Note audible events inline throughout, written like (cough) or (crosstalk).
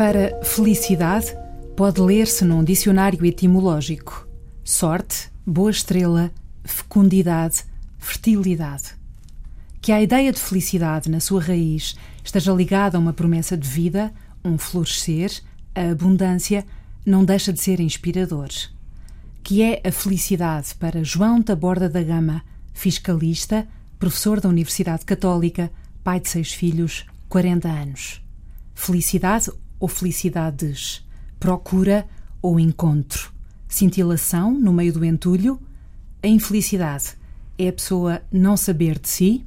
Para felicidade, pode ler-se num dicionário etimológico: sorte, boa estrela, fecundidade, fertilidade. Que a ideia de felicidade, na sua raiz, esteja ligada a uma promessa de vida, um florescer, a abundância, não deixa de ser inspirador. Que é a felicidade para João da Borda da Gama, fiscalista, professor da Universidade Católica, pai de seis filhos, 40 anos. Felicidade ou felicidades? Procura ou encontro? Cintilação no meio do entulho? A infelicidade é a pessoa não saber de si?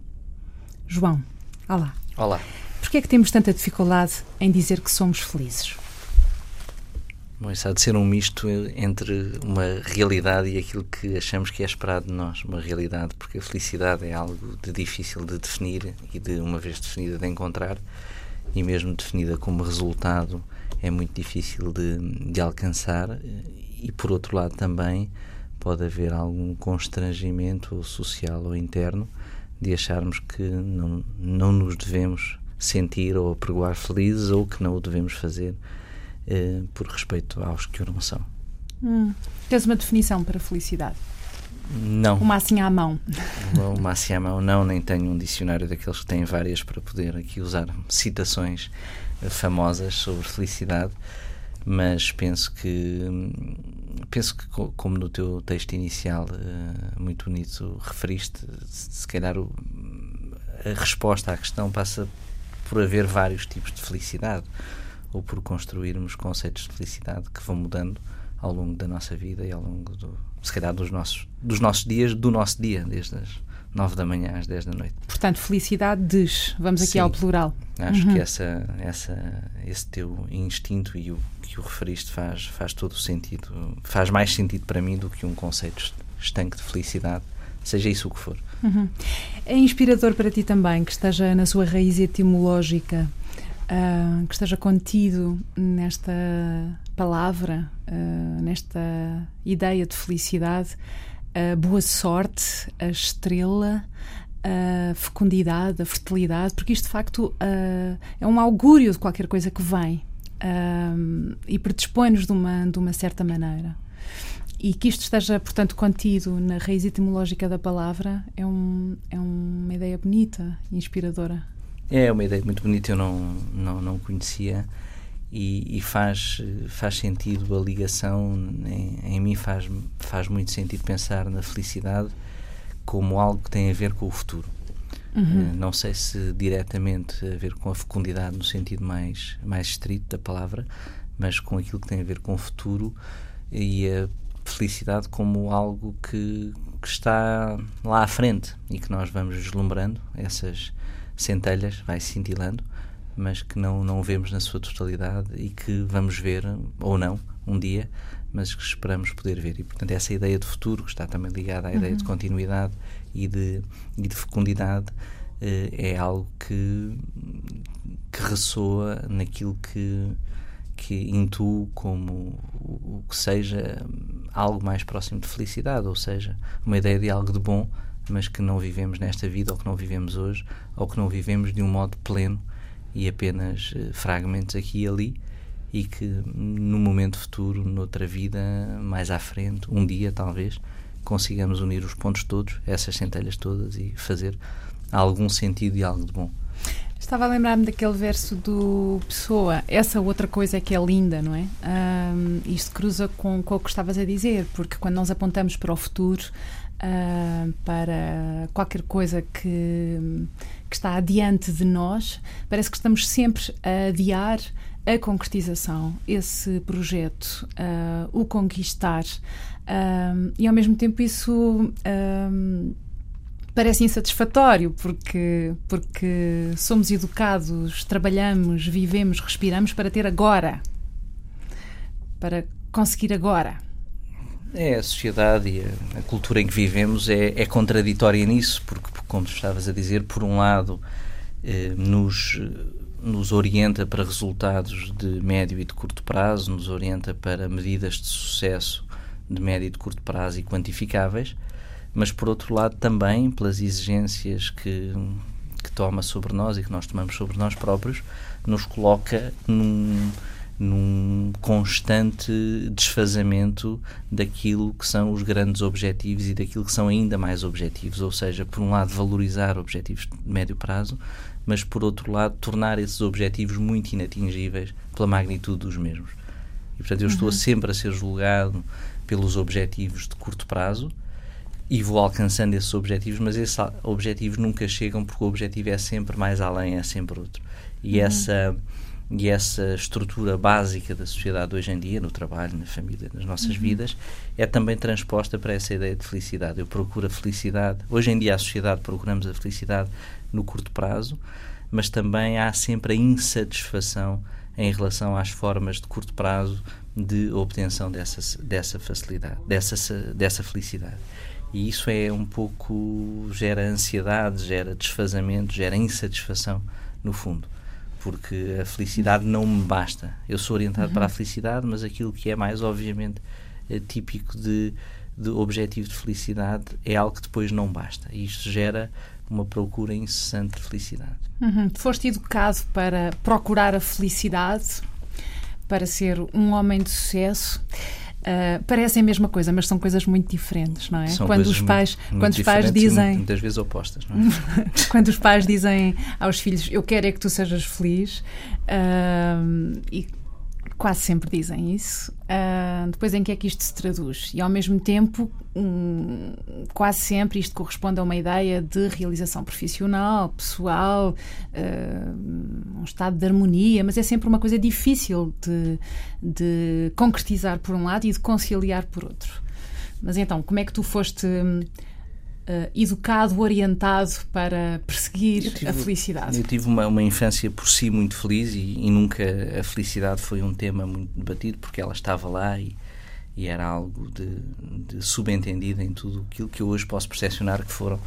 João, olá. Olá. Porquê é que temos tanta dificuldade em dizer que somos felizes? Bom, isso há de ser um misto entre uma realidade e aquilo que achamos que é esperado de nós. Uma realidade, porque a felicidade é algo de difícil de definir e de, uma vez definida, de encontrar, e mesmo definida como resultado, é muito difícil de, de alcançar. E, por outro lado, também pode haver algum constrangimento social ou interno de acharmos que não, não nos devemos sentir ou apregoar felizes ou que não o devemos fazer eh, por respeito aos que o não são. Hum. Tens uma definição para felicidade? Não. Uma assim à mão? Uma assim à mão, não, nem tenho um dicionário daqueles que têm várias para poder aqui usar citações famosas sobre felicidade, mas penso que penso que como no teu texto inicial eh, muito bonito referiste, se calhar a resposta à questão passa por haver vários tipos de felicidade ou por construirmos conceitos de felicidade que vão mudando ao longo da nossa vida e ao longo, do, se calhar, dos nossos, dos nossos dias, do nosso dia, desde as nove da manhã às dez da noite. Portanto, felicidade diz, vamos aqui Sim, ao plural. Acho uhum. que essa, essa, esse teu instinto e o que o referiste faz, faz todo o sentido, faz mais sentido para mim do que um conceito estanque de felicidade, seja isso o que for. Uhum. É inspirador para ti também que esteja na sua raiz etimológica uh, que esteja contido nesta palavra, uh, nesta ideia de felicidade, a boa sorte, a estrela, a fecundidade, a fertilidade, porque isto de facto uh, é um augúrio de qualquer coisa que vem e predispõe-nos de uma, de uma certa maneira. E que isto esteja, portanto, contido na raiz etimológica da palavra é, um, é uma ideia bonita, inspiradora. É uma ideia muito bonita, eu não, não, não conhecia e, e faz, faz sentido a ligação, em, em, mim faz, faz muito sentido pensar na felicidade como algo que tem a ver com o futuro. Uhum. Uh, não sei se diretamente a ver com a fecundidade no sentido mais, mais estrito da palavra, mas com aquilo que tem a ver com o futuro e a felicidade como algo que, que está lá à frente e que nós vamos vislumbrando essas centelhas, vai cintilando, mas que não, não vemos na sua totalidade e que vamos ver, ou não, um dia, mas que esperamos poder ver. E, portanto, essa ideia de futuro, que está também ligada à uhum. ideia de uhum. continuidade e de, e de fecundidade, eh, é algo que, que ressoa naquilo que, que intuo como o, o que seja algo mais próximo de felicidade, ou seja, uma ideia de algo de bom mas que não vivemos nesta vida ou que não vivemos hoje ou que não vivemos de um modo pleno e apenas uh, fragmentos aqui e ali e que no momento futuro, noutra vida, mais à frente, um dia talvez, consigamos unir os pontos todos, essas centelhas todas e fazer algum sentido e algo de bom. Estava a lembrar-me daquele verso do Pessoa, essa outra coisa é que é linda, não é? Um, isto cruza com, com o que estavas a dizer, porque quando nós apontamos para o futuro, uh, para qualquer coisa que, que está adiante de nós, parece que estamos sempre a adiar a concretização, esse projeto, uh, o conquistar. Uh, e ao mesmo tempo isso uh, parece insatisfatório porque, porque somos educados, trabalhamos, vivemos, respiramos para ter agora, para conseguir agora. É, a sociedade e a, a, cultura em que vivemos é, é contraditória nisso, porque, como estavas a dizer, por um lado eh, nos, nos orienta para resultados de médio e de curto prazo, nos orienta para medidas de sucesso de médio e de curto prazo e quantificáveis, mas por outro lado também pelas exigências que, que toma sobre nós e que nós tomamos sobre nós próprios, nos coloca num num constante desfazamento daquilo que são os grandes objetivos e daquilo que são ainda mais objetivos, ou seja, por um lado valorizar objetivos de médio prazo, mas por outro lado tornar esses objetivos muito inatingíveis pela magnitude dos mesmos. E portanto eu estou uhum. sempre a ser julgado pelos objetivos de curto prazo e vou alcançando esses objetivos, mas esses objetivos nunca chegam porque o objetivo é sempre mais além, é sempre outro. E uhum. essa e essa estrutura básica da sociedade hoje em dia, no trabalho, na família, nas nossas uhum. vidas, é também transposta para essa ideia de felicidade. Eu procuro a felicidade. Hoje em dia, a sociedade procuramos a felicidade no curto prazo, mas também há sempre a insatisfação em relação às formas de curto prazo de obtenção dessa, dessa facilidade, dessa, dessa felicidade. E isso é um pouco. gera ansiedade, gera desfazamento, gera insatisfação, no fundo porque a felicidade não me basta. Eu sou orientado uhum. para a felicidade, mas aquilo que é mais, obviamente, é típico de, de objetivo de felicidade é algo que depois não basta. E isto gera uma procura incessante de felicidade. Uhum. Foste educado para procurar a felicidade, para ser um homem de sucesso. Uh, parecem a mesma coisa, mas são coisas muito diferentes, não é? São quando os pais, muito, quando os pais dizem, muitas vezes opostas, não é? (laughs) quando os pais dizem aos filhos, eu quero é que tu sejas feliz, uh, e quase sempre dizem isso. Uh, depois, em que é que isto se traduz? E ao mesmo tempo, um, quase sempre isto corresponde a uma ideia de realização profissional, pessoal, uh, um estado de harmonia, mas é sempre uma coisa difícil de, de concretizar por um lado e de conciliar por outro. Mas então, como é que tu foste uh, educado, orientado para perseguir tive, a felicidade? Eu tive uma, uma infância por si muito feliz e, e, nunca a felicidade foi um tema muito debatido porque ela estava lá e, e era algo de, de, subentendido em tudo aquilo que eu hoje posso percepcionar que foram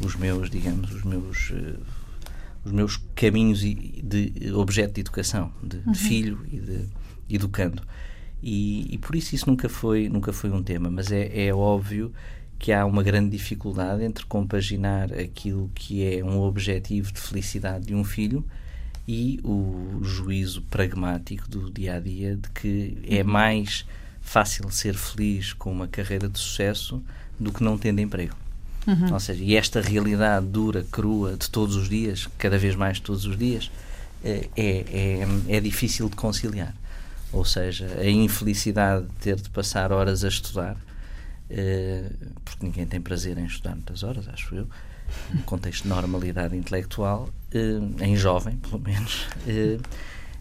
os meus, digamos, os meus uh, os meus caminhos de objeto de educação, de, uhum. de filho e de educando. E, e, por isso isso nunca foi nunca foi um tema, mas é, é óbvio que há uma grande dificuldade entre compaginar aquilo que é um objetivo de felicidade de um filho e o juízo pragmático do dia a dia de que é uhum. mais fácil ser feliz com uma carreira de sucesso do que não tendo emprego. Uhum. Ou seja, e esta realidade dura, crua, de todos os dias, cada vez mais todos os dias, é, é, é difícil de conciliar. Ou seja, a infelicidade de ter de passar horas a estudar eh, porque ninguém tem prazer em estudar muitas horas, acho eu, num contexto de normalidade intelectual, eh, em jovem, pelo menos, eh,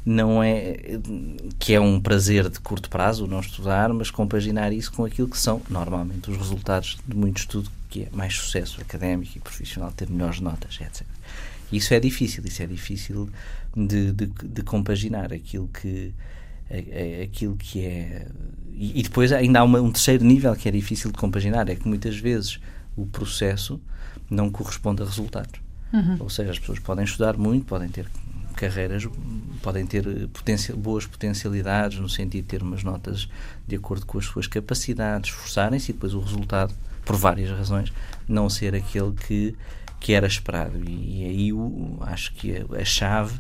não é que é um prazer de curto prazo não estudar, mas compaginar isso com aquilo que são normalmente os resultados de muito estudo, que é mais sucesso académico e profissional, ter melhores notas, etc. Isso é difícil, isso é difícil de, de, de compaginar aquilo que aquilo que é e, depois ainda há uma, um terceiro nível que é difícil de compaginar, é que muitas vezes o processo não corresponde a resultados. Uhum. Ou seja, as pessoas podem estudar muito, podem ter carreiras, podem ter potencial, boas potencialidades no sentido de ter umas notas de acordo com as suas capacidades, esforçarem-se e depois o resultado, por várias razões, não ser aquele que, que era esperado. E, e aí o, acho que a, a chave,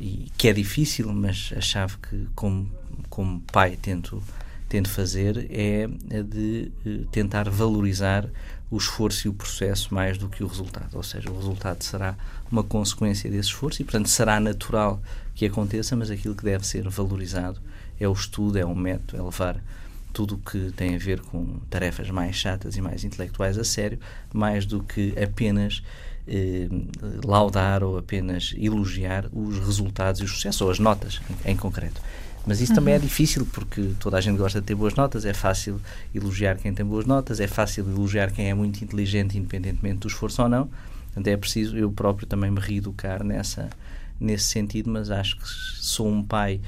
e, que é difícil, mas a chave que como, como pai tento tento fazer é de eh, tentar valorizar o esforço e o processo mais do que o resultado. Ou seja, o resultado será uma consequência desse esforço e, portanto, será natural que aconteça, mas aquilo que deve ser valorizado é o estudo, é o método, é levar tudo o que tem a ver com tarefas mais chatas e mais intelectuais a sério, mais do que apenas eh, laudar ou apenas elogiar os resultados e os sucessos, ou as notas em, em concreto. Mas isso uhum. também é uhum. difícil porque toda a gente gosta de ter boas notas, é fácil elogiar quem tem boas notas, é fácil elogiar quem é muito inteligente, independentemente do esforço ou não. Portanto, é preciso eu próprio também me reeducar nessa, nesse sentido, mas acho que sou um pai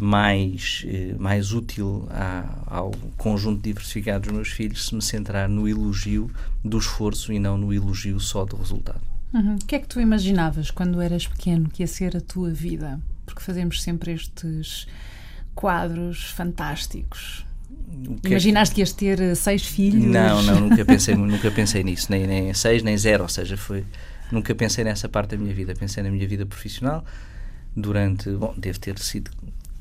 mais, eh, mais útil a, ao conjunto diversificado dos meus filhos se me centrar no elogio do esforço e não no elogio só do resultado. Uhum. O que é que tu imaginavas quando eras pequeno que ia ser a tua vida? Porque fazemos sempre estes quadros fantásticos. Que Imaginaste que ias ter eh, seis filhos? Não, não, nunca (laughs) pensei, nunca pensei nisso, nem, nem seis, nem zero, ou seja, foi, nunca pensei nessa parte da minha vida, pensei na minha vida profissional durante, bom, deve ter sido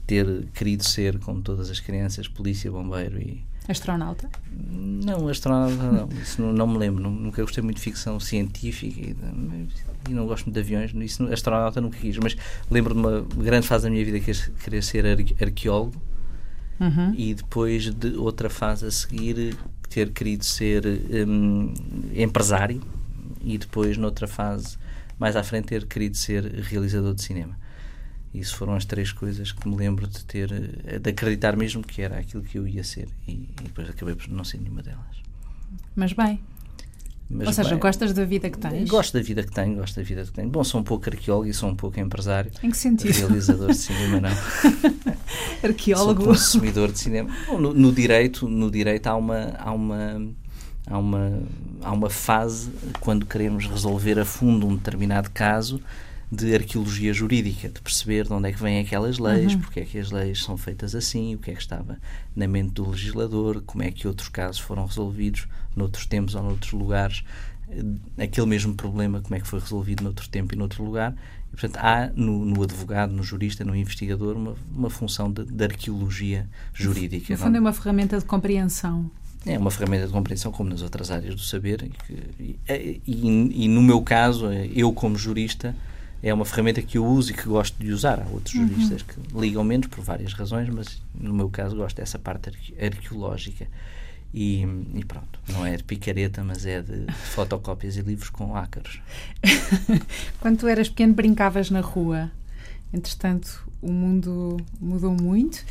ter querido ser, como todas as crianças, polícia, bombeiro e. Astronauta? Não, astronauta não. Isso não, não me lembro. Nunca gostei muito de ficção científica e, e não gosto muito de aviões. Isso, astronauta nunca quis. Mas lembro de uma grande fase da minha vida que queria ser arqueólogo. Uhum. E depois de outra fase a seguir ter querido ser um, empresário e depois noutra fase mais à frente ter querido ser realizador de cinema. Isso foram as três coisas que me lembro de ter, eh, de acreditar mesmo que era aquilo que eu ia ser e, e depois acabei por não ser nenhuma delas. Mas bem. Mas Ou seja, bem, gostas da vida que tens? Gosto da vida que tenho, gosto da vida que tenho. Bom, sou um pouco arqueólogo e sou um pouco empresário. Em que sentido? Realizador de cinema, não. (laughs) arqueólogo. Sou consumidor de cinema. Bom, no, no, direito, no direito há uma, há uma há uma há uma fase quando queremos resolver a fundo um determinado caso de arqueologia jurídica, de perceber de onde é que vêm aquelas leis, uhum. porque é que as leis são feitas assim, o que é que estava na mente do legislador, como é que outros casos foram resolvidos noutros tempos ou noutros lugares, eh, aquele mesmo problema, como é que foi resolvido noutro tempo e noutro lugar. E, portanto, há no, no advogado, no jurista, no investigador, uma, uma função de, de arqueologia jurídica. No fundo, é uma ferramenta de compreensão é uma ferramenta de compreensão, como nas outras áreas do saber. E, e, e, e, no meu caso, eu como jurista, é uma ferramenta que eu uso e que gosto de usar. Há outros uhum. juristas que ligam menos por várias razões, mas no meu caso gosto dessa parte arqueológica. E, e, pronto, não é de picareta, mas é de fotocópias e livros com ácaros. (laughs) Quando tu eras pequeno, brincavas na rua. Entretanto, o mundo mudou muito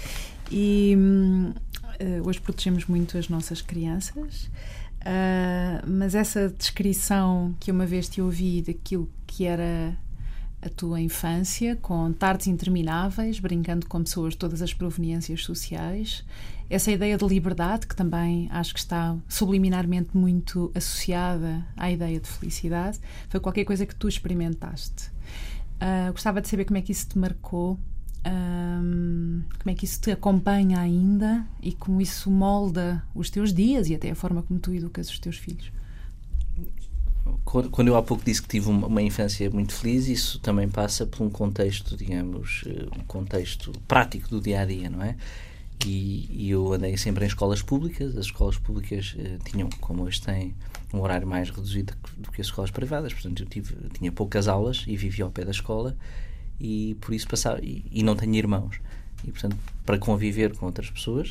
e uh, hoje protegemos muito as nossas crianças. Uh, mas essa descrição que uma vez te ouvi daquilo que era a tua infância, com tardes intermináveis, brincando com pessoas de todas as proveniências sociais, essa ideia de liberdade, que também acho que está subliminarmente muito associada à ideia de felicidade, foi qualquer coisa que tu experimentaste. Uh, gostava de saber como é que isso te marcou, um, como é que isso te acompanha ainda e como isso molda os teus dias e até a forma como tu educas os teus filhos quando eu há pouco disse que tive uma, uma, infância muito feliz, isso também passa por um contexto, digamos, eh, um contexto prático do dia a dia, não é? E, e eu andei sempre em escolas públicas. As escolas públicas eh, tinham, como hoje têm, um horário mais reduzido do que as escolas privadas. Portanto, eu tive, tinha poucas aulas e vivia ao pé da escola e por isso passava. E, e não tenho irmãos. E, portanto, para conviver com outras pessoas,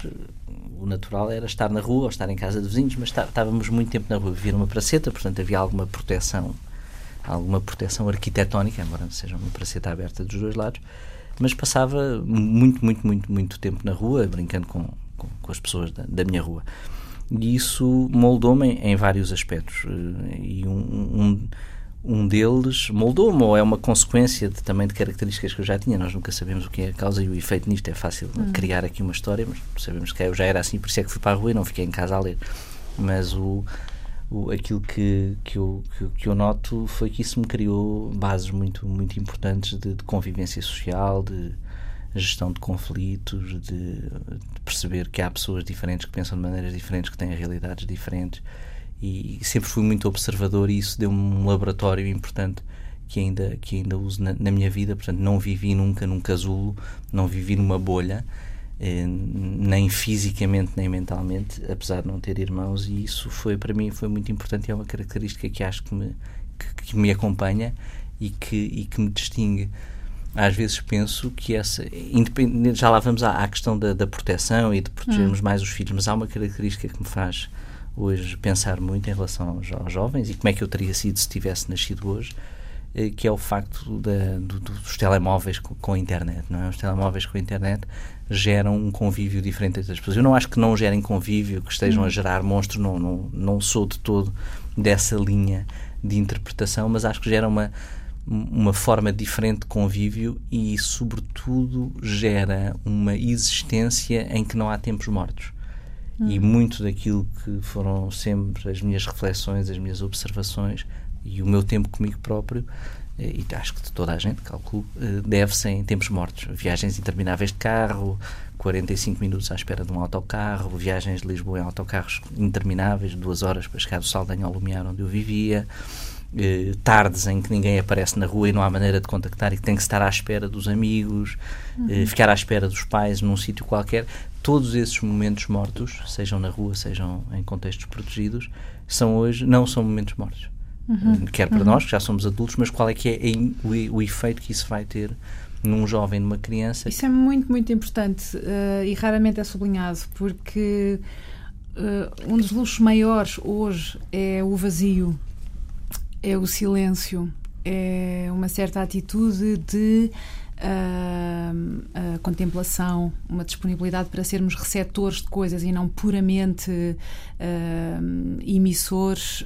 o natural era estar na rua ou estar em casa de vizinhos, mas estávamos muito tempo na rua, vivia numa praceta, portanto havia alguma proteção, alguma proteção arquitetónica, embora seja uma praceta aberta dos dois lados, mas passava muito, muito, muito, muito tempo na rua, brincando com, com, com as pessoas da, da, minha rua. E isso moldou-me em, em, vários aspectos. Eh, e um, um um deles moldou-me ou é uma consequência de, também de características que eu já tinha. Nós nunca sabemos o que é a causa e o efeito nisto. É fácil hum. criar aqui uma história, mas sabemos que eu já era assim, por isso é que fui para a rua e não fiquei em casa a ler. Mas o, o, aquilo que, que, eu, que, que, eu noto foi que isso me criou bases muito, muito importantes de, de convivência social, de gestão de conflitos, de, de perceber que há pessoas diferentes que pensam de maneiras diferentes, que têm realidades diferentes e sempre fui muito observador e isso deu-me um laboratório importante que ainda, que ainda uso na, na, minha vida. Portanto, não vivi nunca num casulo, não vivi numa bolha, eh, nem fisicamente nem mentalmente, apesar de não ter irmãos, e isso foi para mim foi muito importante e é uma característica que acho que me, que, que me acompanha e que, e que me distingue. Às vezes penso que essa, independente, já lá vamos à, à questão da, da, proteção e de protegermos hum. mais os filhos, mas há uma característica que me faz hoje pensar muito em relação aos, jovens e como é que eu teria sido se tivesse nascido hoje, eh, que é o facto da, do, dos telemóveis com, com, a internet. Não é? Os telemóveis com a internet geram um convívio diferente entre as pessoas. Eu não acho que não gerem convívio, que estejam a hum. gerar monstros, não, não, não sou de todo dessa linha de interpretação, mas acho que gera uma, uma forma diferente de convívio e, sobretudo, gera uma existência em que não há tempos mortos. Hum. E muito daquilo que foram sempre as minhas reflexões, as minhas observações e o meu tempo comigo próprio, eh, e acho que de toda a gente, calculo, eh, deve-se em tempos mortos. Viagens intermináveis de carro, 45 minutos à espera de um autocarro, viagens de Lisboa em autocarros intermináveis, duas horas para chegar do Saldanha ao Lumiar, onde eu vivia, eh, tardes em que ninguém aparece na rua e não há maneira de contactar e que tem que estar à espera dos amigos, uhum. eh, ficar à espera dos pais num sítio qualquer. Todos esses momentos mortos, sejam na rua, sejam em contextos protegidos, são hoje não são momentos mortos. Uhum. Quer para uhum. nós, que já somos adultos, mas qual é que é o, o efeito que isso vai ter num jovem, numa criança? Isso é muito, muito importante uh, e raramente é sublinhado, porque uh, um dos luxos maiores hoje é o vazio é o silêncio, é uma certa atitude de uh, uh, contemplação, uma disponibilidade para sermos receptores de coisas e não puramente uh, emissores.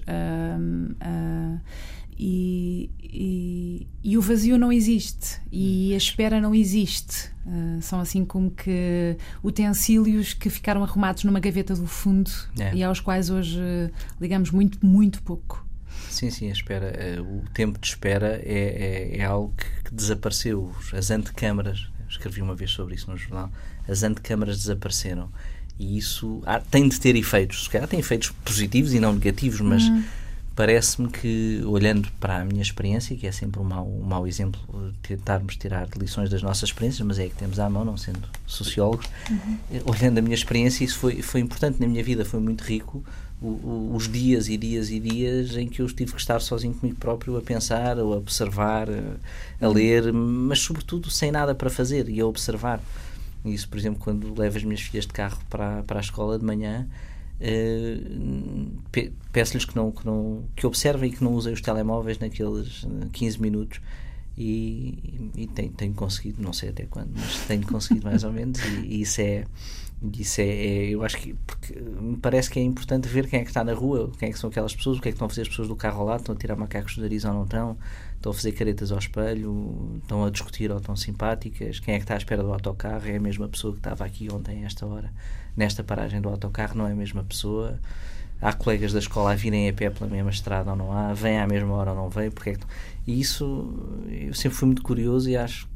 E, e, e, o vazio não existe e a espera não existe. Uh, são assim como que utensílios que ficaram arrumados numa gaveta do fundo é. e aos quais hoje ligamos muito, muito pouco. Sim, sim, a espera. Eh, o tempo de espera é, é, é algo que, que, desapareceu. As antecâmaras, escrevi uma vez sobre isso no jornal, as antecâmaras desapareceram. E isso há, tem de ter efeitos. Se calhar tem efeitos positivos e não negativos, mas uhum. parece-me que, olhando para a minha experiência, que é sempre um mau, um mau exemplo, tentarmos tirar lições das nossas experiências, mas é que temos à mão, não sendo sociólogos, uhum. olhando a minha experiência, isso foi, foi importante na minha vida, foi muito rico os dias e dias e dias em que eu tive que estar sozinho comigo próprio a pensar, a observar, a, ler, mas sobretudo sem nada para fazer e a observar. Isso, por exemplo, quando levo as minhas filhas de carro para, para a escola de manhã, Uh, peço-lhes que não, que não que observem e que não usem os telemóveis naqueles 15 minutos e, e tenho, tenho, conseguido, não sei até quando, mas tenho conseguido mais ou menos e, e isso é isso é, é, eu acho que me parece que é importante ver quem é que está na rua, quem é que são aquelas pessoas, o que é que estão a fazer as pessoas do carro ao lado, estão a tirar macacos do nariz ou não estão, estão a fazer caretas ao espelho, estão a discutir ou estão simpáticas, quem é que está à espera do autocarro, é a mesma pessoa que estava aqui ontem a esta hora, nesta paragem do autocarro, não é a mesma pessoa. Há colegas da escola a virem a pé pela mesma estrada ou não há, vêm à mesma hora ou não vêm, porque é que... E isso eu sempre fui muito curioso e acho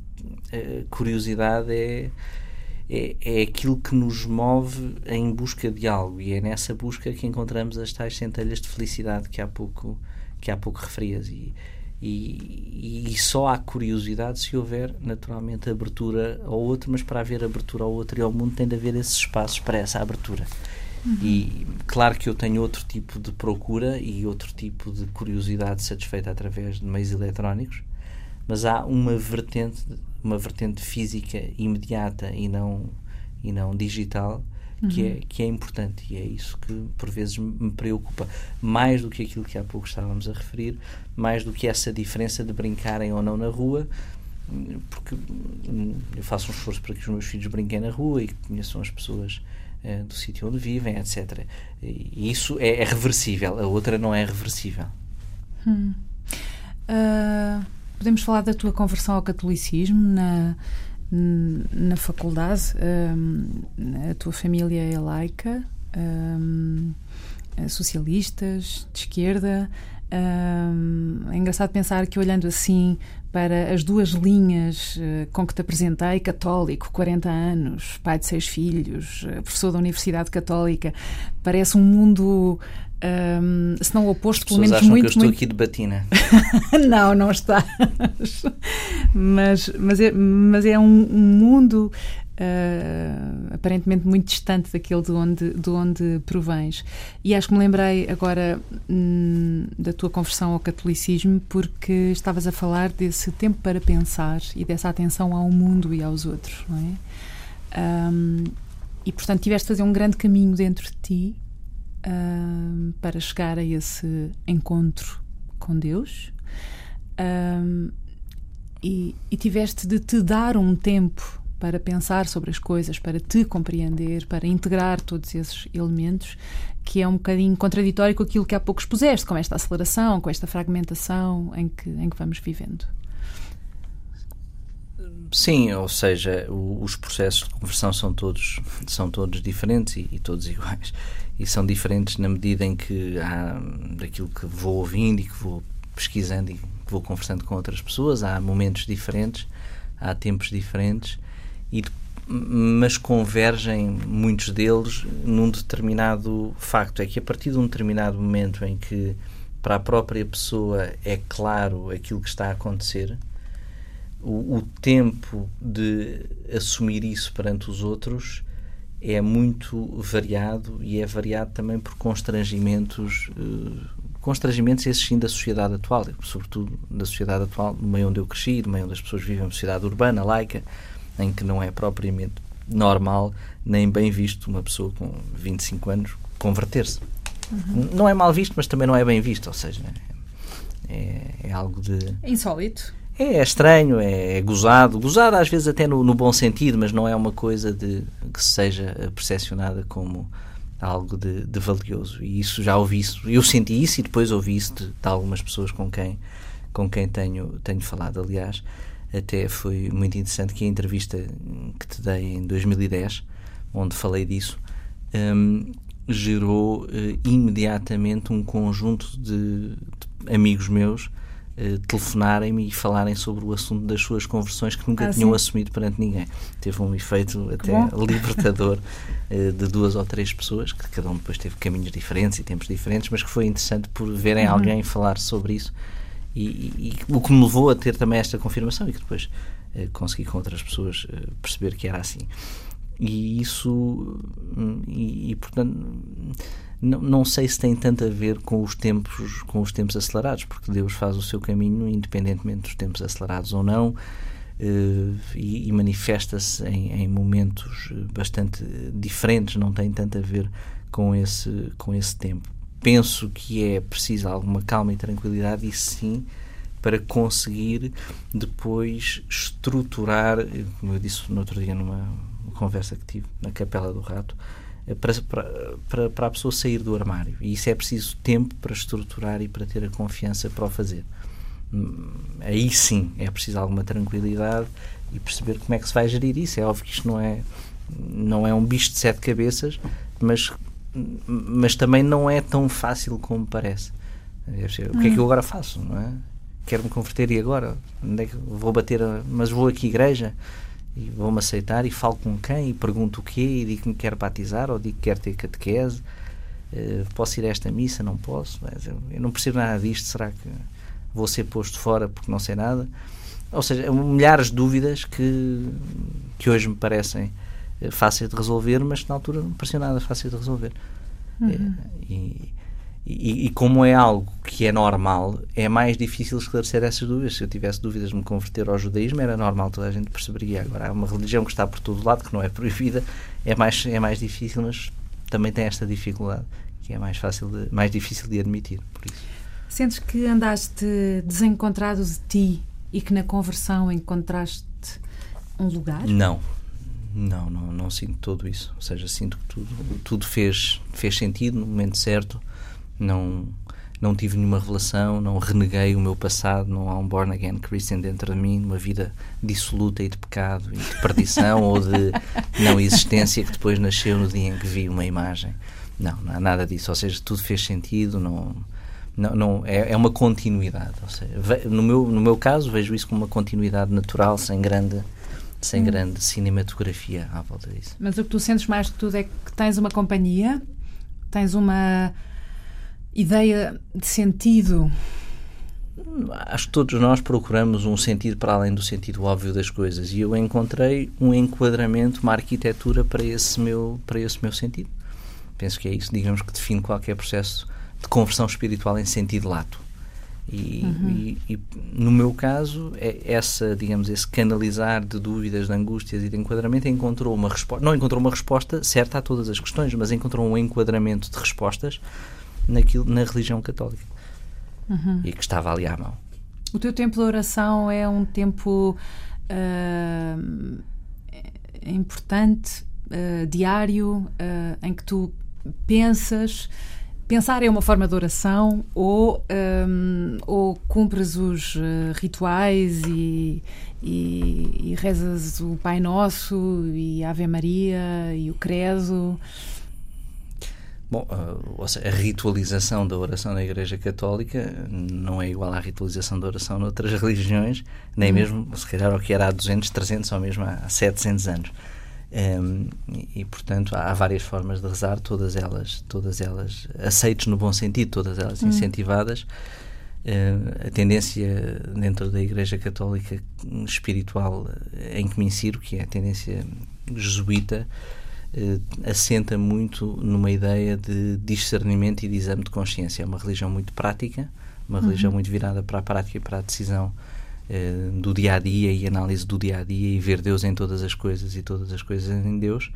que a curiosidade é é, é aquilo que nos move em busca de algo e é nessa busca que encontramos as tais centelhas de felicidade que há pouco que há pouco referias e, e, e, só há curiosidade se houver naturalmente abertura ao outro, mas para haver abertura ao outro e ao mundo tem de haver esses espaços para essa abertura. Uhum. E claro que eu tenho outro tipo de procura e outro tipo de curiosidade satisfeita através de meios eletrónicos, mas há uma vertente uma vertente física imediata e não e não digital que, é, uhum. que é importante e é isso que por vezes me preocupa mais do que aquilo que há pouco estávamos a referir mais do que essa diferença de brincarem ou não na rua porque eu faço um esforço para que os meus filhos brinquem na rua e que conheçam as pessoas uh, do sítio onde vivem, etc. E isso é, é, reversível, a outra não é reversível. Hum. Uh podemos falar da tua conversão ao catolicismo na, na faculdade. Um, a tua família é laica, um, socialistas, de esquerda. Um, é engraçado pensar que, olhando assim para as duas linhas uh, com que te apresentei, católico, 40 anos, pai de seis filhos, uh, professor da Universidade Católica, parece um mundo um, se não o oposto, pelo menos acham muito. Que eu estou muito... aqui de batina. (laughs) não, não estás. mas, mas, é, mas é um, um mundo uh, aparentemente muito distante daquele de onde, de onde provens. E acho que me lembrei agora hum, da tua conversão ao catolicismo porque estavas a falar desse tempo para pensar e dessa atenção ao mundo e aos outros, não é? Um, e portanto tiveste de fazer um grande caminho dentro de ti para chegar a esse encontro com Deus e, e tiveste de te dar um tempo para pensar sobre as coisas, para te compreender, para integrar todos esses elementos, que é um bocadinho contraditório com aquilo que há pouco expuseste, com esta aceleração, com esta fragmentação em que, em que vamos vivendo. Sim, ou seja, o, os processos de conversão são todos, são todos diferentes e, e, todos iguais. E são diferentes na medida em que há daquilo que vou ouvindo e que vou pesquisando e que vou conversando com outras pessoas, há momentos diferentes, há tempos diferentes, e, mas convergem muitos deles num determinado facto. É que a partir de um determinado momento em que para a própria pessoa é claro aquilo que está a acontecer, o, o tempo de assumir isso perante os outros é muito variado e é variado também por constrangimentos, uh, constrangimentos esses sim da sociedade atual, sobretudo da sociedade atual, no meio onde eu cresci, no meio onde as pessoas vivem uma sociedade urbana, laica, em que não é propriamente normal nem bem visto uma pessoa com 25 anos converter-se. Uhum. Não é mal visto, mas também não é bem visto, ou seja, é, é algo de... É insólito. É, é estranho, é, é, gozado. Gozado às vezes até no, no, bom sentido, mas não é uma coisa de que seja percepcionada como algo de, de, valioso. E isso já ouvi isso. Eu senti isso e depois ouvi isso de, de, algumas pessoas com quem, com quem tenho, tenho falado. Aliás, até foi muito interessante que a entrevista que te dei em 2010, onde falei disso, um, gerou uh, imediatamente um conjunto de, de amigos meus uh, telefonarem-me e falarem sobre o assunto das suas conversões que nunca ah, tinham sim? assumido perante ninguém. Teve um efeito até (laughs) libertador uh, (laughs) de duas ou três pessoas, que cada um depois teve caminhos diferentes e tempos diferentes, mas que foi interessante por verem uhum. alguém falar sobre isso e, e, e, o que me levou a ter também esta confirmação e que depois uh, consegui com outras pessoas perceber que era assim. E isso, hum, e, e portanto, não, não sei se tem tanto a ver com os tempos com os tempos acelerados, porque Deus faz o seu caminho independentemente dos tempos acelerados ou não. Uh, e, e manifesta-se em, em, momentos bastante diferentes, não tem tanto a ver com esse, com esse tempo. Penso que é preciso alguma calma e tranquilidade, e sim, para conseguir depois estruturar, como eu disse no outro dia numa conversa que tive na Capela do Rato, eh, para, para, para, a pessoa sair do armário. E isso é preciso tempo para estruturar e para ter a confiança para o fazer. Hum, aí sim é preciso alguma tranquilidade e perceber como é que se vai gerir isso. É óbvio que isto não é, não é um bicho de sete cabeças, mas, mas também não é tão fácil como parece. O que é que eu agora faço? Não é? Quero me converter e agora? Onde é que vou bater? A, mas vou aqui igreja? E vou-me aceitar e falo com quem e pergunto o quê e digo que me quero batizar ou digo que quero ter catequese uh, posso ir a esta missa? não posso eu, eu, não percebo nada disto será que vou ser posto fora porque não sei nada? ou seja, milhares de dúvidas que, que hoje me parecem uh, fáceis de resolver mas que na altura não me parecia nada fácil de resolver uhum. uh, e, e, e, como é algo que é normal, é mais difícil esclarecer essas dúvidas. Se eu tivesse dúvidas de me converter ao judaísmo, era normal, toda a gente perceberia. Agora, há uma religião que está por todo lado, que não é proibida, é mais, é mais difícil, mas também tem esta dificuldade, que é mais, fácil de, mais difícil de admitir. Por isso. Sentes que andaste desencontrado de ti e que na conversão encontraste um lugar? Não. Não, não, não sinto tudo isso. Ou seja, sinto que tudo, tudo fez, fez sentido no momento certo não não tive nenhuma revelação, não reneguei o meu passado, não há um born again Christian dentro de mim, uma vida dissoluta e de pecado e de perdição ou de não existência que depois nasceu no dia em que vi uma imagem. Não, não há nada disso. Ou seja, tudo fez sentido, não, não, não é, é uma continuidade. Ou seja, no meu no meu caso vejo isso como uma continuidade natural, sem grande sem hum. grande cinematografia à volta disso. Mas o que tu sentes mais que tudo é que tens uma companhia, tens uma ideia de sentido? Acho que todos nós procuramos um sentido para além do sentido óbvio das coisas e eu encontrei um enquadramento, uma arquitetura para esse meu, para esse meu sentido. Penso que é isso, digamos, que define qualquer processo de conversão espiritual em sentido lato. E, uhum. e, e, no meu caso, é essa, digamos, esse canalizar de dúvidas, de angústias e de enquadramento encontrou uma resposta, não encontrou uma resposta certa a todas as questões, mas encontrou um enquadramento de respostas naquilo, na religião católica uhum. e que estava ali à mão. O teu tempo de oração é um tempo uh, importante, uh, diário, uh, em que tu pensas. Pensar é uma forma de oração ou, um, ou cumpres os rituais e, e, e rezas o Pai Nosso e a Ave Maria e o Credo? Bom, a, a ritualização da oração na Igreja Católica não é igual à ritualização da oração noutras (laughs) religiões, nem uhum. mesmo, se calhar, ao que era há 200, 300 ou mesmo há 700 anos. Um, e, portanto, há várias formas de rezar, todas elas, todas elas aceites no bom sentido, todas elas hum. incentivadas. Uh, a tendência dentro da Igreja Católica espiritual em que me insiro, que é a tendência jesuíta, assenta muito numa ideia de discernimento e de exame de consciência. É uma religião muito prática, uma uhum. religião muito virada para a prática e para a decisão uh, do dia a dia e análise do dia a dia e ver Deus em todas as coisas e todas as coisas em Deus.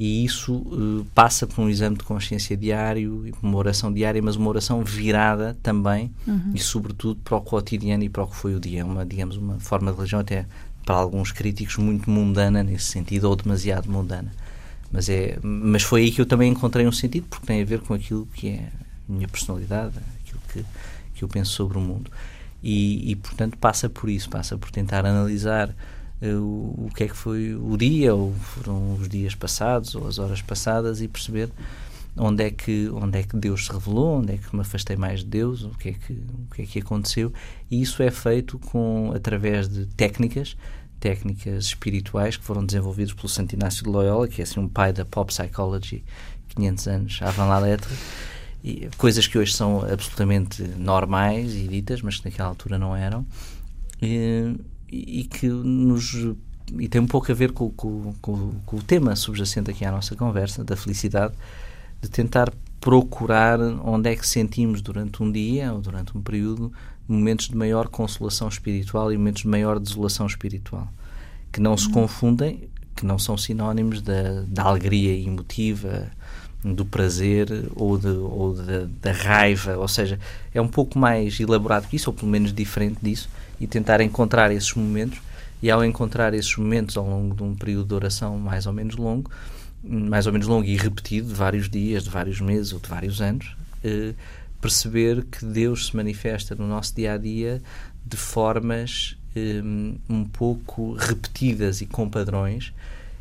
E isso uh, passa por um exame de consciência diário e por uma oração diária, mas uma oração virada também uhum. e, sobretudo, para o cotidiano e para o que foi o dia. Uma, digamos, uma forma de religião até para alguns críticos muito mundana nesse sentido ou demasiado mundana. Mas, é, mas foi aí que eu também encontrei um sentido, porque tem a ver com aquilo que é a minha personalidade, aquilo que, que eu penso sobre o mundo. E, e portanto, passa por isso, passa por tentar analisar uh, o, que é que foi o dia, ou foram os dias passados, ou as horas passadas, e perceber onde é que onde é que Deus se revelou, onde é que me afastei mais de Deus, o que é que o que é que aconteceu, e isso é feito com através de técnicas técnicas espirituais que foram desenvolvidas pelo Santo Inácio de Loyola, que é assim um pai da pop psychology, 500 anos avant la lettre, e coisas que hoje são absolutamente normais e ditas, mas que naquela altura não eram, e, e que nos e tem um pouco a ver com, com, com, com, o tema subjacente aqui à nossa conversa, da felicidade, de tentar procurar onde é que sentimos durante um dia ou durante um período momentos de maior consolação espiritual e momentos de maior desolação espiritual, que não se uhum. confundem, que não são sinónimos da, da alegria emotiva, do prazer ou, de, ou da, da raiva, ou seja, é um pouco mais elaborado que isso, ou pelo menos diferente disso, e tentar encontrar esses momentos, e ao encontrar esses momentos ao longo de um período de oração mais ou menos longo, mais ou menos longo e repetido, de vários dias, de vários meses ou de vários anos, eh, perceber que Deus se manifesta no nosso dia a dia de formas um, um pouco repetidas e com padrões.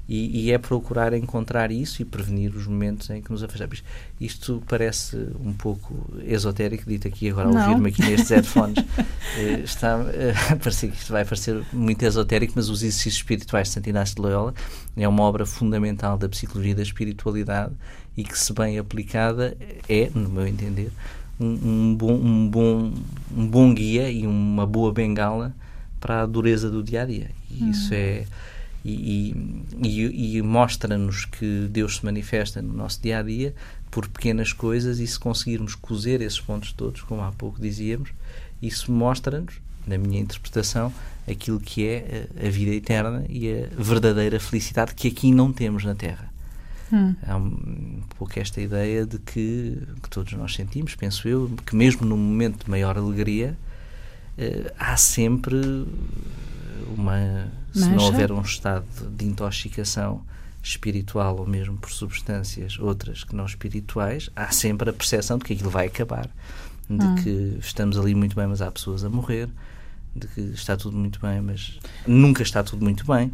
E, e, é procurar encontrar isso e prevenir os momentos em que nos afastamos. Isto parece um pouco esotérico, dito aqui agora, ouvir-me aqui nestes (laughs) headphones. uh, está, (laughs) uh, parece que isto vai parecer muito esotérico, mas os exercícios espirituais de Santo Inácio de Loyola é uma obra fundamental da psicologia da espiritualidade e que, se bem aplicada, é, no meu entender, um, um, bom, um, bom, um bom guia e uma boa bengala para a dureza do dia a dia. E uhum. isso é. E, e, e mostra-nos que Deus se manifesta no nosso dia a dia por pequenas coisas, e se conseguirmos cozer esses pontos todos, como há pouco dizíamos, isso mostra-nos, na minha interpretação, aquilo que é a vida eterna e a verdadeira felicidade que aqui não temos na Terra. Hum. Há um pouco esta ideia de que, que, todos nós sentimos, penso eu, que mesmo num momento de maior alegria, uh, há sempre uma. Se não houver um estado de intoxicação espiritual ou mesmo por substâncias outras que não espirituais, há sempre a percepção de que aquilo vai acabar, de hum. que estamos ali muito bem, mas há pessoas a morrer, de que está tudo muito bem, mas nunca está tudo muito bem.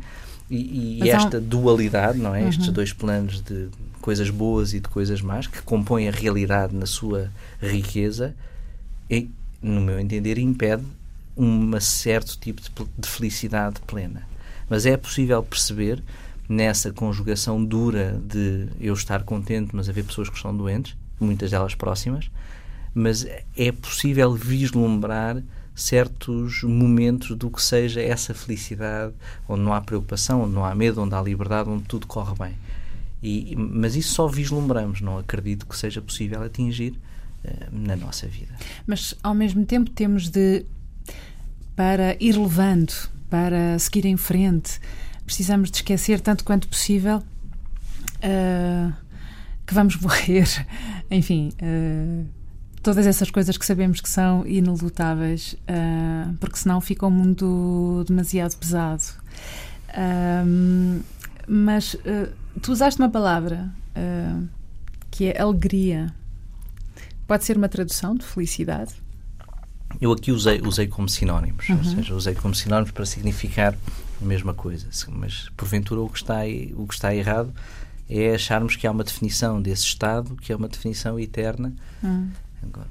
E, e esta dualidade, não é? Uhum. Estes dois planos de coisas boas e de coisas más, que compõem a realidade na sua riqueza, e, no meu entender, impede um certo tipo de, de felicidade plena. Mas é possível perceber nessa conjugação dura de eu estar contente, mas haver pessoas que estão doentes, muitas delas próximas, mas é possível vislumbrar certos momentos do que seja essa felicidade, onde não há preocupação, onde não há medo, onde há liberdade, onde tudo corre bem. E, mas isso só vislumbramos, não acredito que seja possível atingir uh, na nossa vida. Mas ao mesmo tempo temos de, para ir levando, para seguir em frente, precisamos de esquecer tanto quanto possível uh, que vamos (laughs) morrer. Enfim. Uh, todas essas coisas que sabemos que são inelutáveis, uh, porque senão fica um mundo demasiado pesado. Uh, mas uh, tu usaste uma palavra que é alegria. Pode ser uma tradução de felicidade? Eu aqui usei, usei como sinónimos, uhum. ou seja, usei como sinónimos para significar a mesma coisa. Mas, porventura, o que está, o que está errado é acharmos que há uma definição desse estado que é uma definição eterna. Uhum Agora,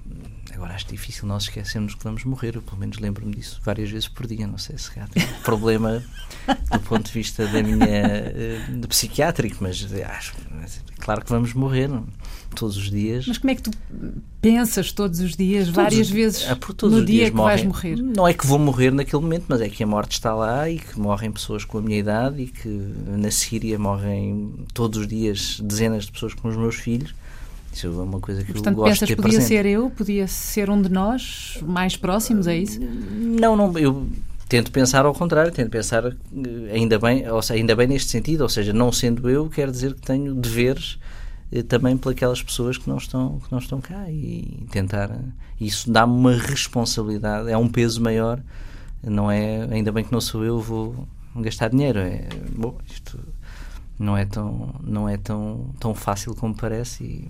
agora acho difícil nós esquecermos que vamos morrer. Eu, pelo menos, lembro-me disso várias vezes por dia. Não sei se é um problema do ponto de vista da minha uh, psiquiátrico, mas acho claro que vamos morrer não? todos os dias. Mas como é que tu pensas todos os dias, todos várias vezes ah, no dia que morrem, vais morrer? Não é que vou morrer naquele momento, mas é que a morte está lá e que morrem pessoas com a minha idade e que na Síria morrem todos os dias dezenas de pessoas com os meus filhos isso é uma coisa que Portanto, eu gosto pensas de ter podia presente. ser eu, podia ser um de nós, mais próximos, é isso? Não, não, eu tento pensar ao contrário, tento pensar eh, ainda bem, ou seja, ainda bem neste sentido, ou seja, não sendo eu, quer dizer que tenho deveres eh, também pelas pessoas que não estão que não estão cá e tentar eh, isso dá-me uma responsabilidade, é um peso maior, não é, ainda bem que não sou eu, vou gastar dinheiro, é, bom, isto não é tão não é tão tão fácil como parece e,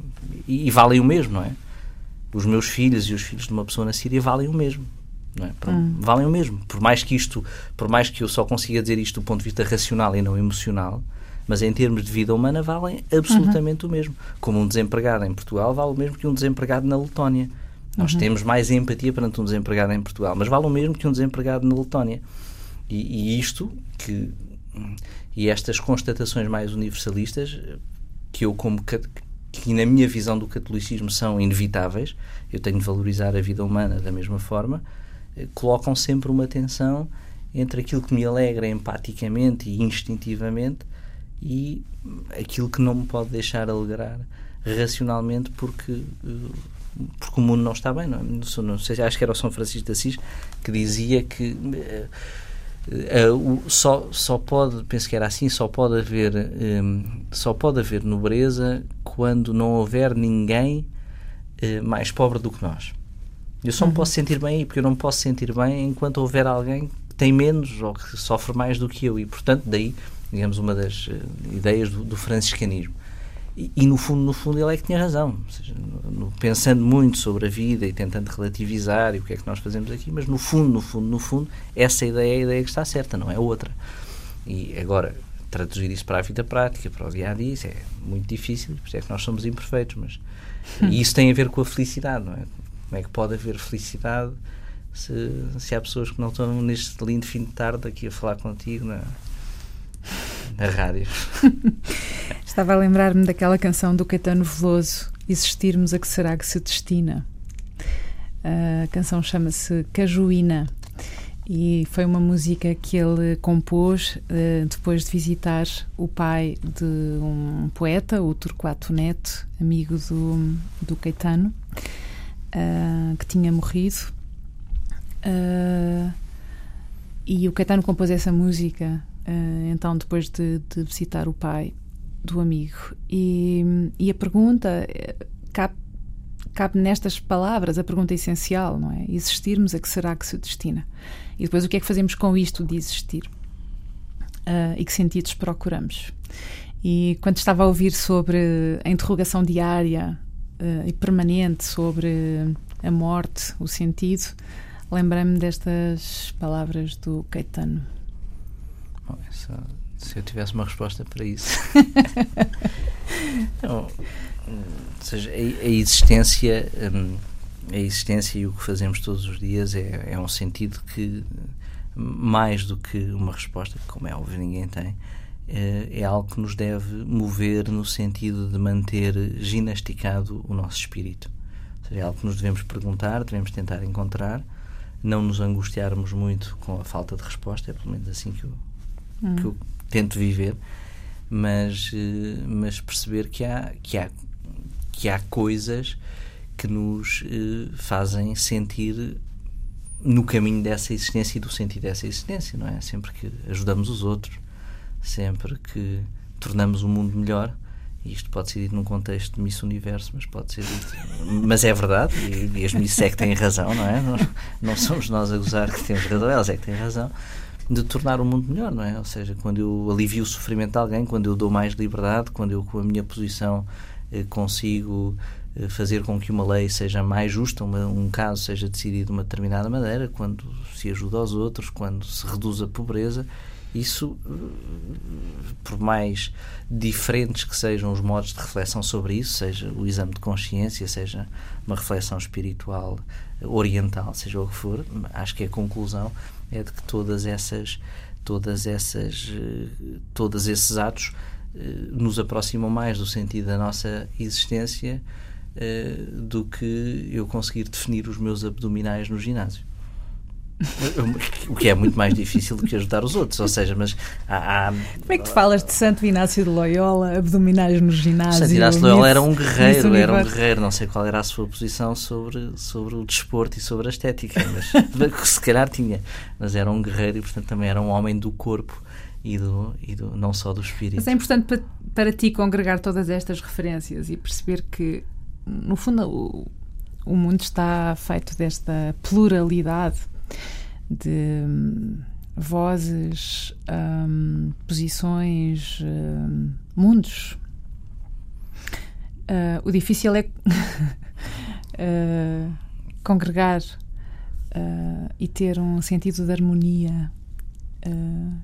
e, e, valem o mesmo não é os meus filhos e os filhos de uma pessoa na Síria valem o mesmo não é? Hum. valem o mesmo por mais que isto por mais que eu só consiga dizer isto do ponto de vista racional e não emocional mas em termos de vida humana valem absolutamente uhum. o mesmo como um desempregado em Portugal vale o mesmo que um desempregado na Letónia nós uhum. temos mais empatia perante um desempregado em Portugal mas vale o mesmo que um desempregado na Letónia e, e isto que e estas constatações mais universalistas, que eu, como que na minha visão do catolicismo são inevitáveis, eu tenho de valorizar a vida humana da mesma forma, eh, colocam sempre uma tensão entre aquilo que me alegra empaticamente e instintivamente e aquilo que não me pode deixar alegrar racionalmente porque eh, porque o mundo não está bem não, é? não sei acho que era o São Francisco de Assis que dizia que Uh, só, só pode, penso que era assim, só pode haver um, só pode haver nobreza quando não houver ninguém uh, mais pobre do que nós. Eu só me posso sentir bem aí, porque eu não me posso sentir bem enquanto houver alguém que tem menos ou que sofre mais do que eu. E, portanto, daí, digamos, uma das uh, ideias do, do franciscanismo. E, e, no fundo, no fundo, ele é que tinha razão. Seja, no, no, pensando muito sobre a vida e tentando relativizar e o que é que nós fazemos aqui, mas no fundo, no fundo, no fundo, essa ideia é a ideia que está certa, não é outra. E agora, traduzir isso para a vida prática, para o dia a dia, isso é muito difícil, por isso é que nós somos imperfeitos. Mas, (laughs) e isso tem a ver com a felicidade, não é? Como é que pode haver felicidade se, se há pessoas que não estão neste lindo fim de tarde aqui a falar contigo na, na rádio? (laughs) Estava a lembrar-me daquela canção do Caetano Veloso, Existirmos a que será que se destina. A canção chama-se Cajuína e foi uma música que ele compôs uh, depois de visitar o pai de um poeta, o Turquato Neto, amigo do, do Caetano, uh, que tinha morrido. Uh, e o Caetano compôs essa música, então, depois de, de visitar o pai do amigo. E, e a pergunta eh, cabe, cabe nestas palavras, a pergunta essencial, não é? Existirmos, a que será que se destina? E depois o que é que fazemos com isto de existir? Uh, e que sentidos procuramos? E quando estava a ouvir sobre a interrogação diária uh, e permanente sobre a morte, o sentido, lembrei-me destas palavras do Caetano. Essa se eu tivesse uma resposta para isso. (laughs) ou seja, a, a existência, um, a existência e o que fazemos todos os dias é, é um sentido que, mais do que uma resposta, que como é óbvio ninguém tem, é, é algo que nos deve mover no sentido de manter ginasticado o nosso espírito. Ou seja, é algo que nos devemos perguntar, devemos tentar encontrar, não nos angustiarmos muito com a falta de resposta, é pelo menos assim que eu, hum. que eu tento viver, mas, eh, mas perceber que há, que há, que há coisas que nos eh, fazem sentir no caminho dessa existência e do sentido dessa existência, não é? Sempre que ajudamos os outros, sempre que tornamos o mundo melhor, e isto pode ser dito num contexto de Miss Universo, mas pode ser dito. (laughs) Mas é verdade, e, as Miss é que têm razão, não é? Não, não somos nós a gozar que temos razão, elas é que têm razão de tornar o mundo melhor, não é? Ou seja, quando eu alivio o sofrimento de alguém, quando eu dou mais liberdade, quando eu com a minha posição eh, consigo eh, fazer com que uma lei seja mais justa, uma, um caso seja decidido de uma determinada maneira, quando se ajuda aos outros, quando se reduz a pobreza, Isso, por mais diferentes que sejam os modos de reflexão sobre isso, seja o exame de consciência, seja uma reflexão espiritual oriental, seja o que for, acho que a conclusão é de que todas essas todas essas todos esses atos nos aproximam mais do sentido da nossa existência do que eu conseguir definir os meus abdominais no ginásio o que é muito mais difícil do que ajudar os outros, ou seja, mas há, há... Como é que tu falas de Santo Inácio de Loyola, abdominais no ginásio? Santo Inácio de Loyola era um guerreiro, era um guerreiro, não sei qual era a sua posição sobre, sobre o desporto e sobre a estética, mas (laughs) se calhar tinha, mas era um guerreiro e portanto também era um homem do corpo e do, e do não só do espírito. Mas é importante para, para ti congregar todas estas referências e perceber que, no fundo, o, o mundo está feito desta pluralidade de hum, vozes, um, posições, um, mundos. Uh, o difícil é uh, (laughs) congregar uh, e ter um sentido de harmonia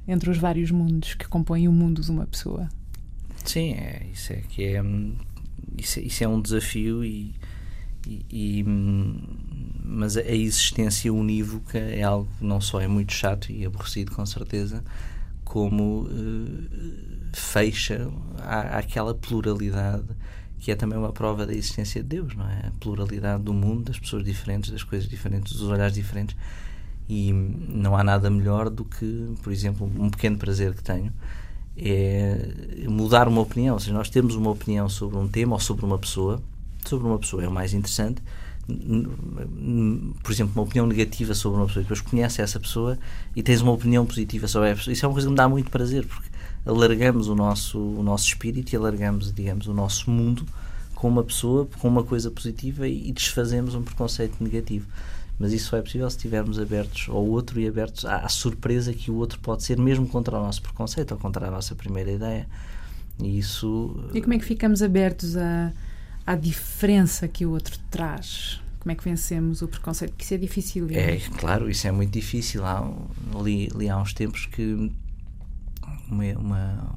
entre os vários mundos que compõem o mundo de uma pessoa. Sim, é, isso é que é, hum, isso é, isso é um desafio e, e, mas a existência unívoca é algo que não só é muito chato e aborrecido, com certeza, como uh, fecha à, àquela pluralidade que é também uma prova da existência de Deus, não é? A pluralidade do mundo, das pessoas diferentes, das coisas diferentes, dos olhares diferentes. E não há nada melhor do que, por exemplo, um pequeno prazer que tenho é mudar uma opinião. Ou seja, nós temos uma opinião sobre um tema ou sobre uma pessoa, sobre uma pessoa é o mais interessante, por exemplo, uma opinião negativa sobre uma pessoa, depois conhece essa pessoa e tens uma opinião positiva sobre essa pessoa. Isso é uma coisa que me dá muito prazer, porque alargamos o nosso, o nosso espírito e alargamos, digamos, o nosso mundo com uma pessoa, com uma coisa positiva e, desfazemos um preconceito negativo. Mas isso só é possível se estivermos abertos ao outro e abertos à, à surpresa que o outro pode ser, mesmo contra o nosso preconceito ou contra a nossa primeira ideia. E isso. E como é que ficamos abertos a à diferença que o outro traz? Como é que vencemos o preconceito? Porque isso é difícil. É, é claro, isso é muito difícil. Há, li, li há uns tempos que uma, uma,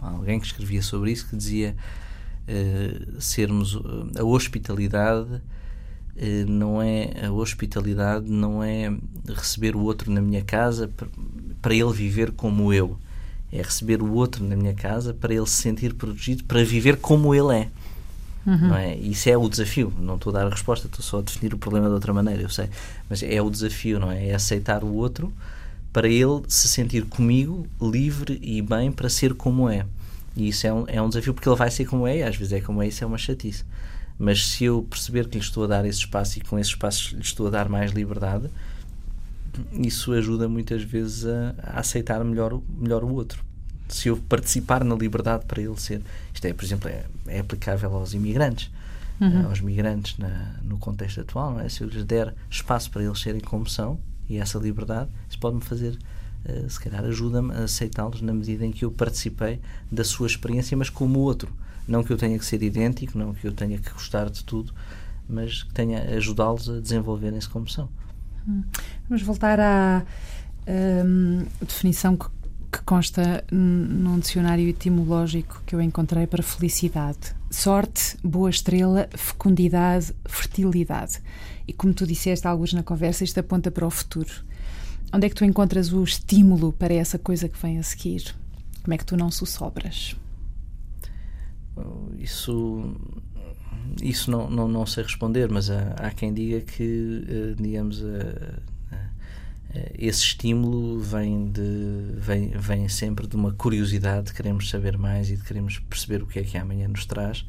alguém que escrevia sobre isso que dizia uh, sermos a hospitalidade uh, não é a hospitalidade não é receber o outro na minha casa para ele viver como eu é receber o outro na minha casa para ele se sentir protegido para viver como ele é Uhum. Não é? Isso é o desafio. Não estou a dar a resposta, estou só a definir o problema de outra maneira, eu sei. Mas é o desafio, não é? É aceitar o outro para ele se sentir comigo livre e bem para ser como é. E isso é um, é um desafio porque ele vai ser como é e às vezes é como é, isso é uma chatice. Mas se eu perceber que lhe estou a dar esse espaço e com esse espaço lhe estou a dar mais liberdade, isso ajuda muitas vezes a, a aceitar melhor, melhor o outro se eu participar na liberdade para ele ser. Isto é, por exemplo, é, é aplicável aos imigrantes, uhum. Eh, aos migrantes na, no contexto atual, é? Se eu lhes der espaço para eles serem como são e essa liberdade, isso pode-me fazer, uh, se calhar, ajuda-me a aceitá-los na medida em que eu participei da sua experiência, mas como outro. Não que eu tenha que ser idêntico, não que eu tenha que gostar de tudo, mas que tenha ajudá-los a desenvolverem-se como são. Hum. Vamos voltar à hum, definição que que consta num dicionário etimológico que eu encontrei para felicidade. Sorte, boa estrela, fecundidade, fertilidade. E como tu disseste alguns na conversa, isto aponta para o futuro. Onde é que tu encontras o estímulo para essa coisa que vem a seguir? Como é que tu não sobras? Isso isso não, não, não sei responder, mas há, há quem diga que, eh, digamos, eh, esse estímulo vem, de, vem, vem sempre de uma curiosidade, de queremos saber mais e de queremos perceber o que é que amanhã nos traz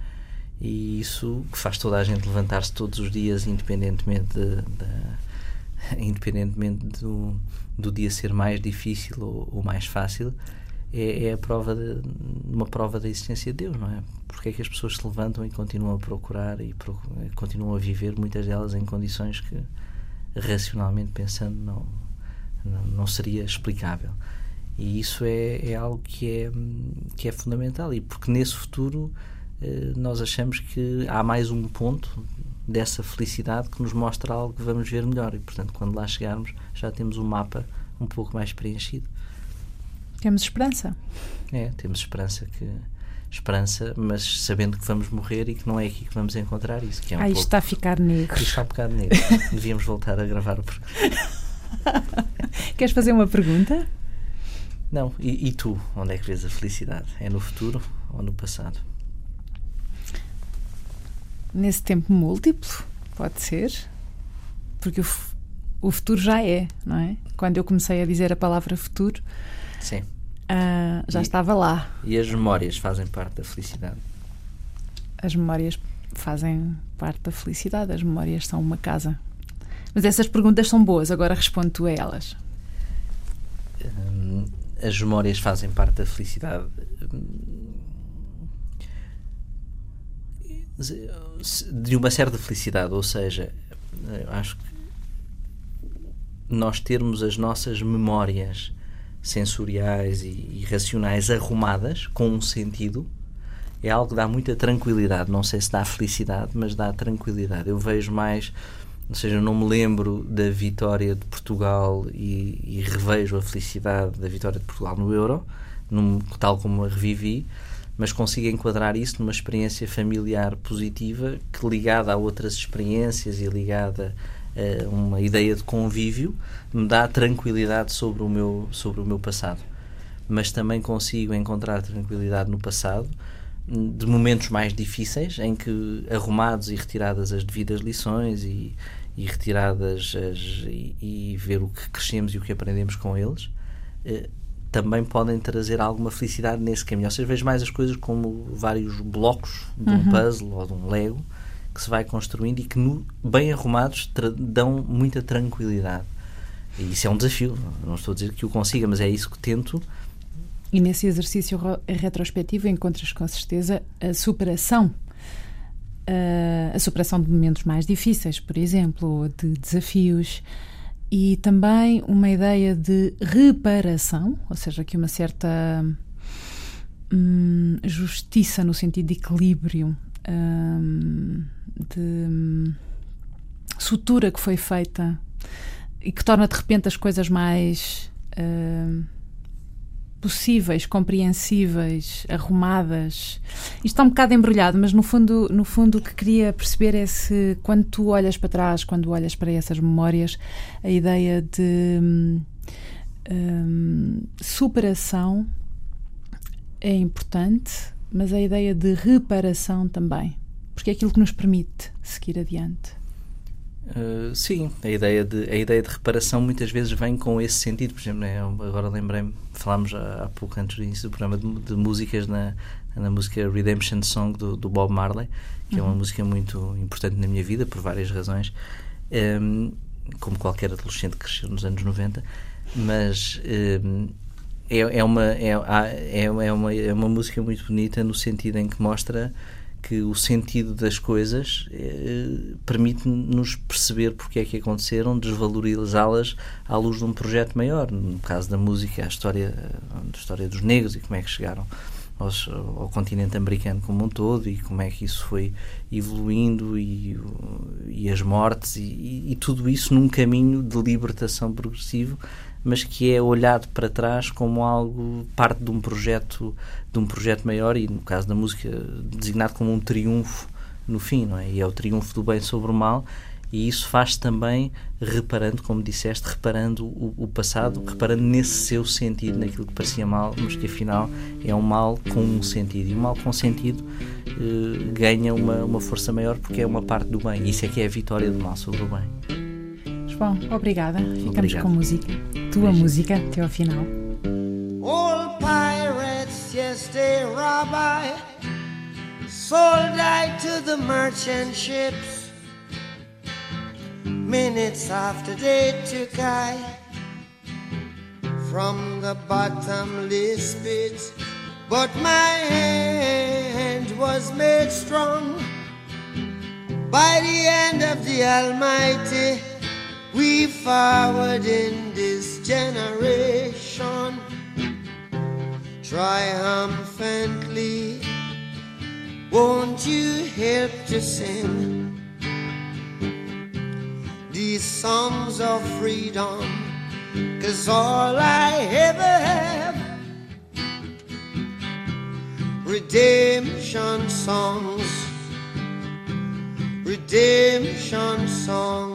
e isso que faz toda a gente levantar-se todos os dias independentemente de, de, (laughs) independentemente do, do dia ser mais difícil ou, ou mais fácil é, é, a prova de, uma prova da existência de Deus, não é? Porque é que as pessoas se levantam e continuam a procurar e continuam a viver muitas delas em condições que racionalmente pensando não não, seria explicável. E isso é, é algo que é, que é fundamental, e porque nesse futuro eh, nós achamos que há mais um ponto dessa felicidade que nos mostra algo que vamos ver melhor, e portanto, quando lá chegarmos, já temos um mapa um pouco mais preenchido. Temos esperança. É, temos esperança que esperança, mas sabendo que vamos morrer e que não é aqui que vamos encontrar isso. Que é um ah, isto pouco, está a ficar negro. Isto está um bocado negro. (laughs) Devíamos voltar a gravar o Queres fazer uma pergunta? Não. E, e, tu, onde é que vês a felicidade? É no futuro ou no passado? Nesse tempo múltiplo, pode ser. Porque o, o futuro já é, não é? Quando eu comecei a dizer a palavra futuro, Sim. Uh, já e, estava lá. E as memórias fazem parte da felicidade? As memórias fazem parte da felicidade. As memórias são uma casa. Mas essas perguntas são boas, agora responde tu a elas. Hum, as memórias fazem parte da felicidade. De uma certa felicidade, ou seja, acho que nós termos as nossas memórias sensoriais e, e racionais arrumadas, com um sentido, é algo que dá muita tranquilidade. Não sei se dá felicidade, mas dá tranquilidade. Eu vejo mais, ou seja, eu não me lembro da vitória de Portugal e, e revejo a felicidade da vitória de Portugal no Euro, num, tal como a revivi, mas consigo enquadrar isso numa experiência familiar positiva que, ligada a outras experiências e ligada uh, uma ideia de convívio, me dá tranquilidade sobre o meu, sobre o meu passado. Mas também consigo encontrar tranquilidade no passado de momentos mais difíceis em que arrumados e retiradas as devidas lições e, e retiradas as, e, e, ver o que crescemos e o que aprendemos com eles eh, também podem trazer alguma felicidade nesse caminho. Ou seja, vejo mais as coisas como vários blocos de um uhum. puzzle ou de um Lego que se vai construindo e que, no, bem arrumados, dão muita tranquilidade. E isso é um desafio. Não estou a dizer que o consiga, mas é isso que tento. E nesse exercício retrospectivo encontras com certeza a superação. A superação de momentos mais difíceis, por exemplo, de desafios, e também uma ideia de reparação, ou seja, que uma certa hum, justiça no sentido de equilíbrio hum, de hum, sutura que foi feita e que torna de repente as coisas mais uh, possíveis, compreensíveis, arrumadas. Isto está um bocado embrulhado, mas no fundo, no fundo o que queria perceber é se quando tu olhas para trás, quando olhas para essas memórias, a ideia de um, hum, superação é importante, mas a ideia de reparação também porque é aquilo que nos permite seguir adiante. Uh, sim, a ideia, de, a ideia de reparação muitas vezes vem com esse sentido. Por exemplo, né, agora lembrei-me, falámos há, há, pouco antes do início do programa de, de músicas na, na música Redemption Song do, do Bob Marley, que uhum. é uma uhum. música muito importante na minha vida por várias razões, um, ehm, como qualquer adolescente que cresceu nos anos 90, mas um, ehm, é, é, uma, é, é, é, uma, é uma música muito bonita no sentido em que mostra que o sentido das coisas eh, permite-nos perceber porque é que aconteceram, desvalorizá-las à luz de um projeto maior. No caso da música, a história, a história dos negros e como é que chegaram aos, ao continente americano como um todo e como é que isso foi evoluindo e, e as mortes e, e tudo isso num caminho de libertação progressivo mas que é olhado para trás como algo parte de um projeto de um projeto maior e no caso da música designado como um triunfo no fim, não é? E é o triunfo do bem sobre o mal e isso faz também reparando, como disseste, reparando o, o, passado, reparando nesse seu sentido, naquilo que parecia mal, mas que afinal é um mal com um sentido. E o mal com sentido eh, ganha uma, uma força maior porque é uma parte do bem. Isso é que é a vitória do mal sobre o bem. João, obrigada. Ficamos Obrigado. com música. Tua Beijo. música até ao final. All pirates, yes, they rabbi, sold I to the merchant ships. Minutes after they took I from the bottomless pit, but my hand was made strong by the hand of the Almighty we forward in this generation triumphantly. Won't you help to sing these songs of freedom? Cause all I ever have redemption songs, redemption songs.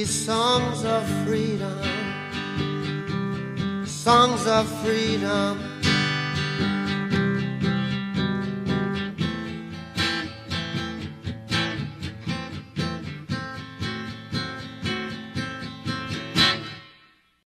These songs of freedom, songs of freedom.